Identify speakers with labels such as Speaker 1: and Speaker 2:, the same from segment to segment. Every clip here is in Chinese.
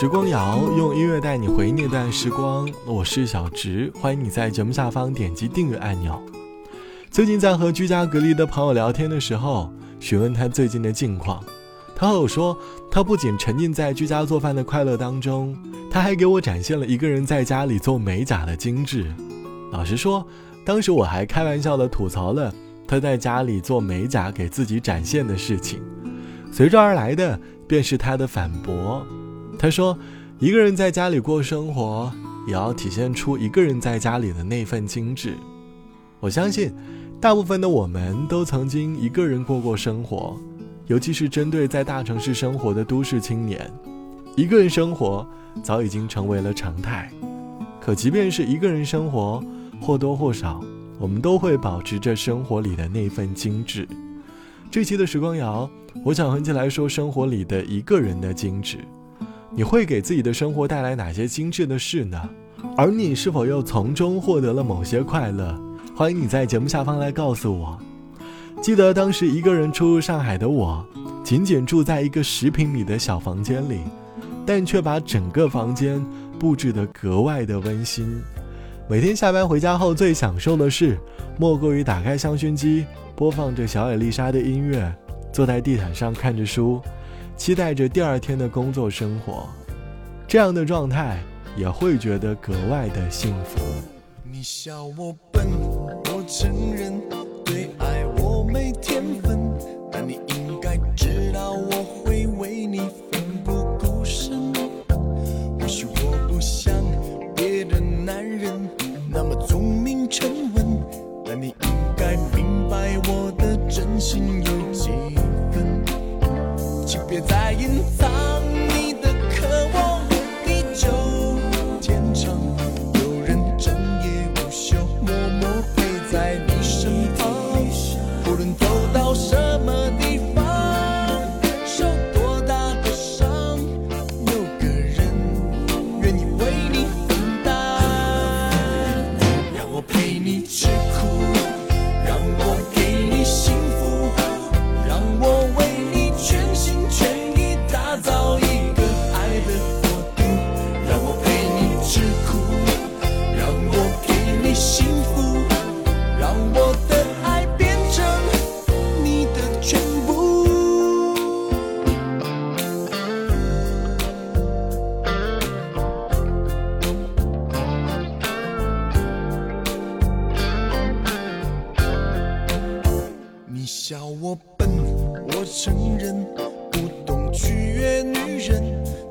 Speaker 1: 时光谣用音乐带你回那段时光，我是小植，欢迎你在节目下方点击订阅按钮。最近在和居家隔离的朋友聊天的时候，询问他最近的近况，他和我说，他不仅沉浸在居家做饭的快乐当中，他还给我展现了一个人在家里做美甲的精致。老实说，当时我还开玩笑的吐槽了他在家里做美甲给自己展现的事情，随之而来的便是他的反驳。他说：“一个人在家里过生活，也要体现出一个人在家里的那份精致。”我相信，大部分的我们都曾经一个人过过生活，尤其是针对在大城市生活的都市青年，一个人生活早已经成为了常态。可即便是一个人生活，或多或少，我们都会保持着生活里的那份精致。这期的时光谣，我想和你来说生活里的一个人的精致。你会给自己的生活带来哪些精致的事呢？而你是否又从中获得了某些快乐？欢迎你在节目下方来告诉我。记得当时一个人初入上海的我，仅仅住在一个十平米的小房间里，但却把整个房间布置得格外的温馨。每天下班回家后，最享受的事，莫过于打开香薰机，播放着小野丽莎的音乐，坐在地毯上看着书。期待着第二天的工作生活，这样的状态也会觉得格外的幸福。
Speaker 2: 你笑我笨，我承认对爱我没天分，但你应该知道我会为你奋不顾身。或许我不像别的男人那么聪明沉稳，但你应该明白我的真心。在隐藏。笑我笨，我承认不懂取悦女人，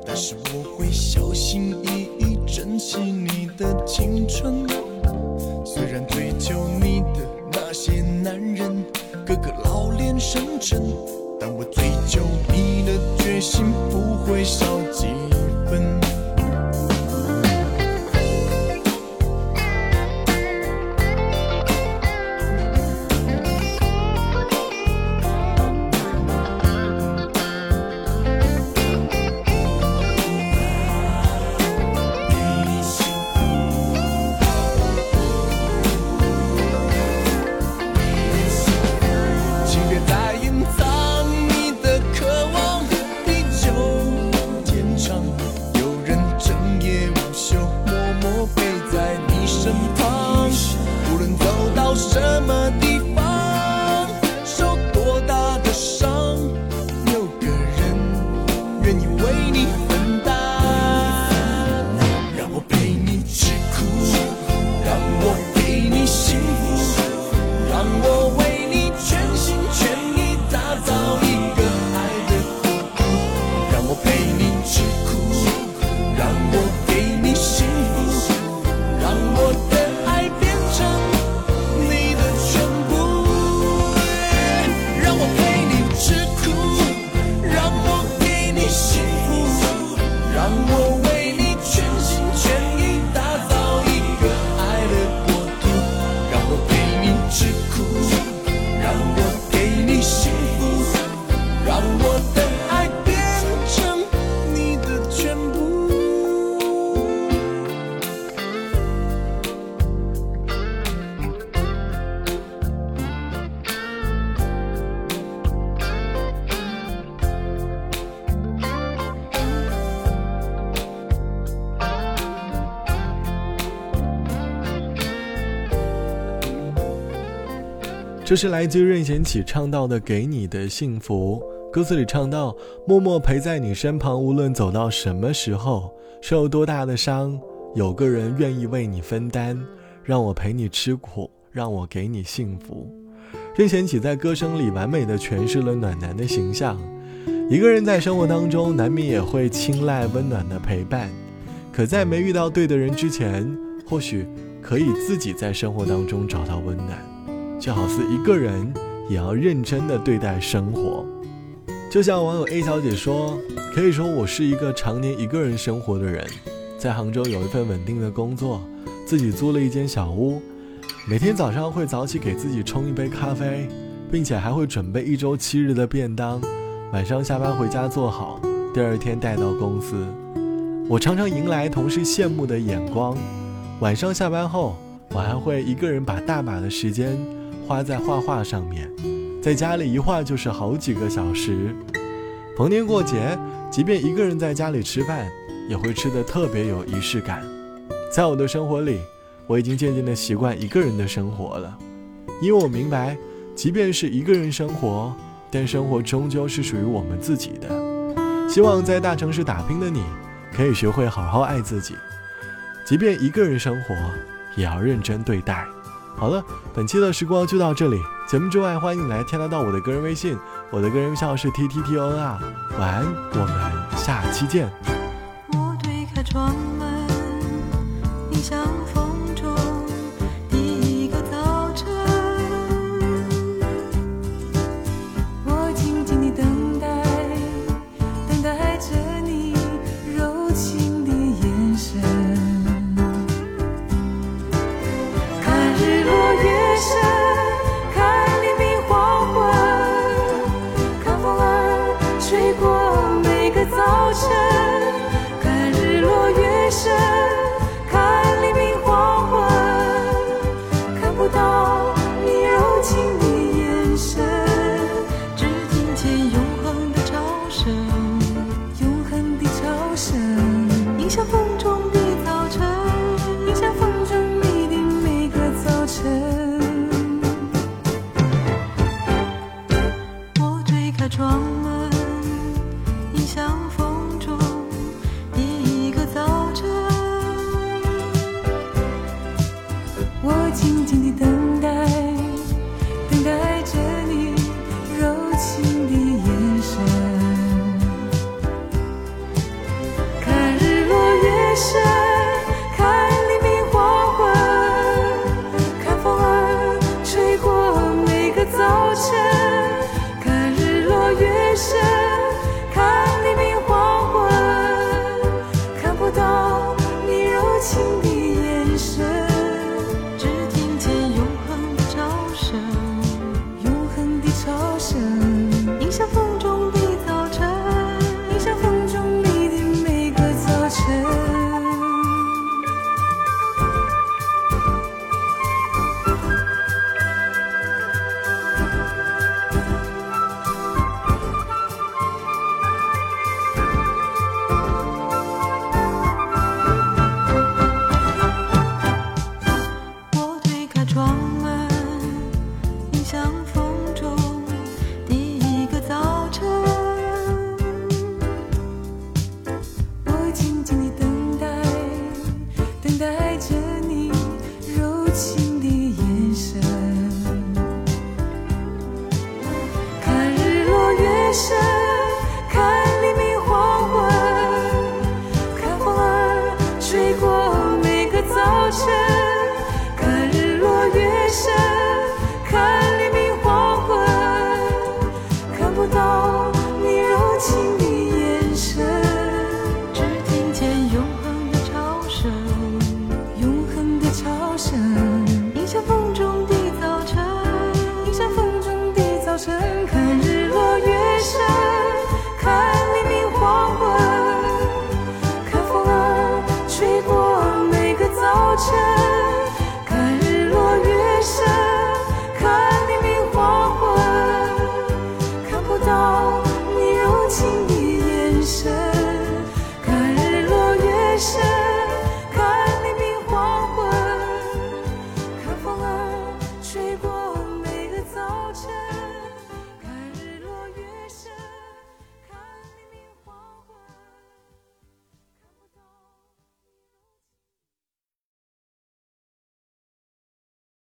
Speaker 2: 但是我会小心翼翼珍惜你的青春。虽然追求你的那些男人个个老练深沉，但我追求你的决心不会少什么地 I'm
Speaker 1: 这是来自任贤齐唱到的《给你的幸福》，歌词里唱到：“默默陪在你身旁，无论走到什么时候，受多大的伤，有个人愿意为你分担，让我陪你吃苦，让我给你幸福。”任贤齐在歌声里完美的诠释了暖男的形象。一个人在生活当中，难免也会青睐温暖的陪伴，可在没遇到对的人之前，或许。可以自己在生活当中找到温暖，就好似一个人也要认真的对待生活。就像网友 A 小姐说：“可以说我是一个常年一个人生活的人，在杭州有一份稳定的工作，自己租了一间小屋，每天早上会早起给自己冲一杯咖啡，并且还会准备一周七日的便当，晚上下班回家做好，第二天带到公司。我常常迎来同事羡慕的眼光。”晚上下班后，我还会一个人把大把的时间花在画画上面，在家里一画就是好几个小时。逢年过节，即便一个人在家里吃饭，也会吃得特别有仪式感。在我的生活里，我已经渐渐的习惯一个人的生活了，因为我明白，即便是一个人生活，但生活终究是属于我们自己的。希望在大城市打拼的你，可以学会好好爱自己。即便一个人生活，也要认真对待。好了，本期的时光就到这里。节目之外，欢迎你来添加到我的个人微信，我的个人微信号是 t t t o n r。晚安，我们下期见。
Speaker 3: 我推开窗门，你像风你从心。something that